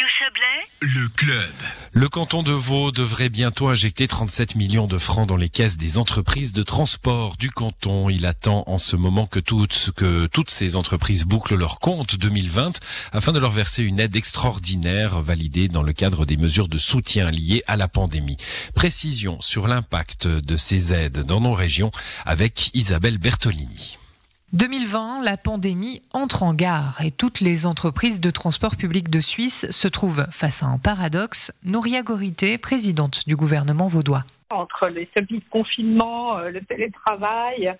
Radio Chablais, le club. Le canton de Vaud devrait bientôt injecter 37 millions de francs dans les caisses des entreprises de transport du canton. Il attend en ce moment que toutes, que toutes ces entreprises bouclent leur compte 2020 afin de leur verser une aide extraordinaire validée dans le cadre des mesures de soutien liées à la pandémie. Précision sur l'impact de ces aides dans nos régions avec Isabelle Bertolini. 2020, la pandémie entre en gare et toutes les entreprises de transport public de Suisse se trouvent face à un paradoxe. Nouria Gorité, présidente du gouvernement vaudois. Entre les semi-confinements, euh, le télétravail,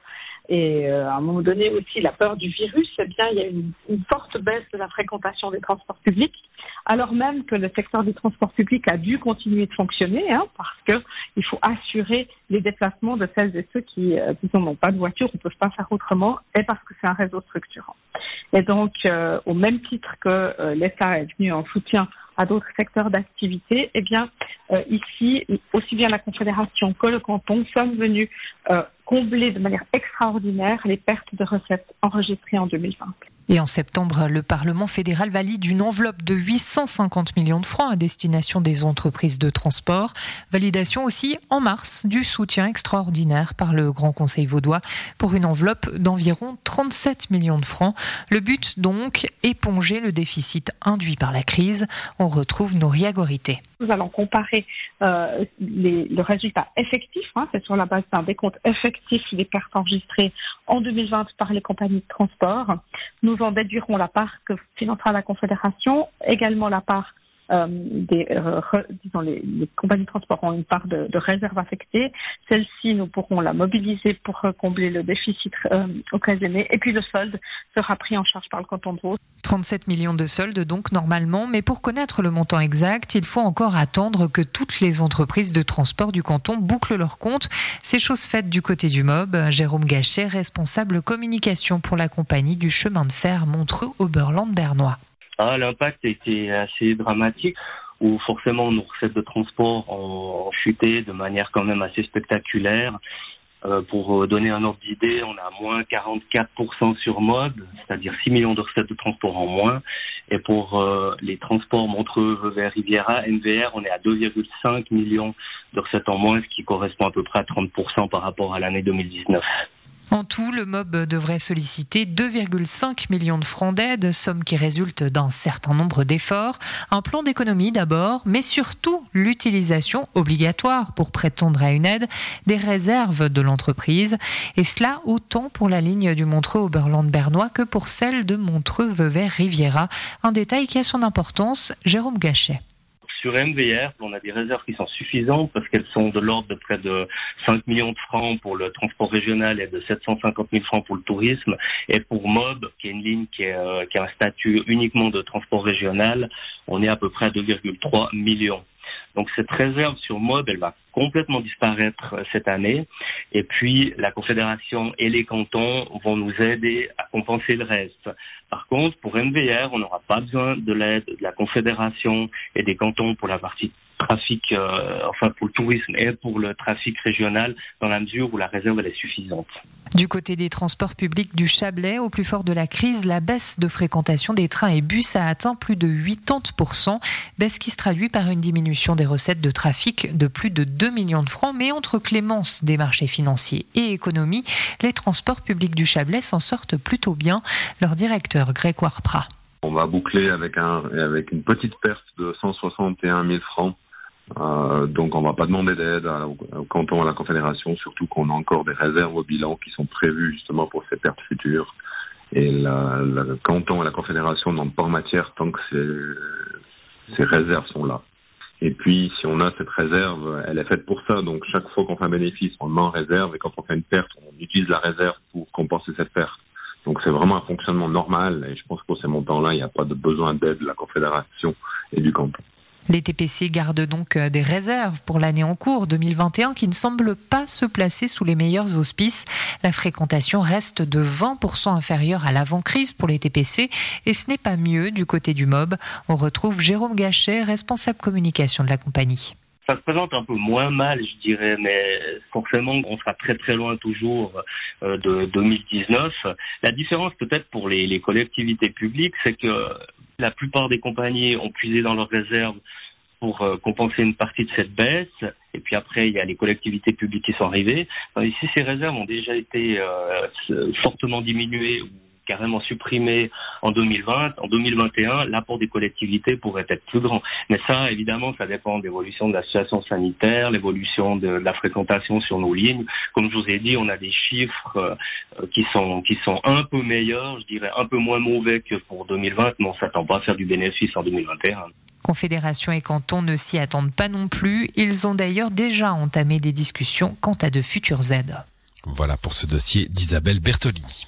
et euh, à un moment donné aussi la peur du virus, eh bien, il y a une, forte baisse de la fréquentation des transports publics, alors même que le secteur du transport public a dû continuer de fonctionner, hein, parce que il faut assurer les déplacements de celles et ceux qui, euh, n'ont pas de voiture, ne peuvent pas faire autrement, et parce que c'est un réseau structurant. Et donc, euh, au même titre que euh, l'État est venu en soutien à d'autres secteurs d'activité, eh bien, euh, ici, aussi bien la Confédération que le canton sommes venus euh, combler de manière extraordinaire les pertes de recettes enregistrées en 2020. Et en septembre, le Parlement fédéral valide une enveloppe de 850 millions de francs à destination des entreprises de transport. Validation aussi en mars du soutien extraordinaire par le Grand Conseil vaudois pour une enveloppe d'environ 37 millions de francs. Le but donc, éponger le déficit induit par la crise. On retrouve nos riagorités. Nous allons comparer euh, les, le résultat effectif, hein, c'est sur la base d'un décompte effectif des pertes enregistrées en 2020 par les compagnies de transport. Nous en déduirons la part que financera la Confédération, également la part euh, des, euh, disons les, les, compagnies de transport ont une part de, de réserve affectée. Celle-ci, nous pourrons la mobiliser pour combler le déficit euh, occasionné. Et puis le solde sera pris en charge par le canton de Vaud. 37 millions de soldes donc normalement, mais pour connaître le montant exact, il faut encore attendre que toutes les entreprises de transport du canton bouclent leur compte. C'est chose faite du côté du MOB. Jérôme Gachet, responsable communication pour la compagnie du chemin de fer Montreux-Oberland-Bernois. Ah, l'impact était assez dramatique où forcément nos recettes de transport ont chuté de manière quand même assez spectaculaire. Euh, pour donner un ordre d'idée, on a moins 44% sur mode, c'est-à-dire 6 millions de recettes de transport en moins. Et pour euh, les transports Montreux, vers Riviera, NVR, on est à 2,5 millions de recettes en moins, ce qui correspond à peu près à 30% par rapport à l'année 2019. En tout, le MOB devrait solliciter 2,5 millions de francs d'aide, somme qui résulte d'un certain nombre d'efforts. Un plan d'économie d'abord, mais surtout l'utilisation obligatoire pour prétendre à une aide des réserves de l'entreprise. Et cela autant pour la ligne du Montreux-Oberland-Bernois que pour celle de Montreux-Vevey-Riviera. Un détail qui a son importance, Jérôme Gachet sur MVR, on a des réserves qui sont suffisantes parce qu'elles sont de l'ordre de près de 5 millions de francs pour le transport régional et de 750 000 francs pour le tourisme. Et pour MOB, qui est une ligne qui, euh, qui a un statut uniquement de transport régional, on est à peu près à 2,3 millions. Donc cette réserve sur MOB, elle va complètement disparaître euh, cette année. Et puis la Confédération et les cantons vont nous aider à compenser le reste. Par contre, pour MVR, on n'aura pas besoin de l'aide de la Confédération et des cantons pour la partie trafic, euh, enfin pour le tourisme et pour le trafic régional, dans la mesure où la réserve elle est suffisante. Du côté des transports publics du Chablais, au plus fort de la crise, la baisse de fréquentation des trains et bus a atteint plus de 80%, baisse qui se traduit par une diminution des recettes de trafic de plus de 2 millions de francs. Mais entre clémence des marchés financiers et économie, les transports publics du Chablais s'en sortent plutôt bien. Leur directeur Grégoire Prat. On va boucler avec, un, avec une petite perte de 161 000 francs euh, donc on va pas demander d'aide au canton, à la confédération, surtout qu'on a encore des réserves au bilan qui sont prévues justement pour ces pertes futures. Et le canton et la confédération n'ont pas en matière tant que ces, ces réserves sont là. Et puis, si on a cette réserve, elle est faite pour ça. Donc, chaque fois qu'on fait un bénéfice, on le met en réserve. Et quand on fait une perte, on utilise la réserve pour compenser cette perte. Donc, c'est vraiment un fonctionnement normal. Et je pense que pour ces montants-là, il n'y a pas de besoin d'aide de la confédération et du canton. Les TPC gardent donc euh, des réserves pour l'année en cours 2021 qui ne semblent pas se placer sous les meilleurs auspices. La fréquentation reste de 20% inférieure à l'avant-crise pour les TPC et ce n'est pas mieux du côté du MOB. On retrouve Jérôme Gachet, responsable communication de la compagnie ça se présente un peu moins mal, je dirais, mais forcément, on sera très très loin toujours euh, de 2019. La différence peut-être pour les, les collectivités publiques, c'est que La plupart des compagnies ont puisé dans leurs réserves pour euh, compenser une partie de cette baisse. Et puis après, il y a les collectivités publiques qui sont arrivées. ici, ces réserves ont déjà été euh, fortement diminuées carrément supprimé en 2020. En 2021, l'apport des collectivités pourrait être plus grand. Mais ça, évidemment, ça dépend de l'évolution de la situation sanitaire, l'évolution de, la fréquentation sur nos lignes. Comme je vous ai dit, on a des chiffres euh, qui sont qui sont un peu meilleurs, je dirais un peu moins mauvais que pour 2020, mais on s'attend pas à faire du bénéfice en 2021. Confédération et cantons ne s'y attendent pas non plus. Ils ont d'ailleurs déjà entamé des discussions quant à de futures aides. Voilà pour ce dossier d'Isabelle Bertolini.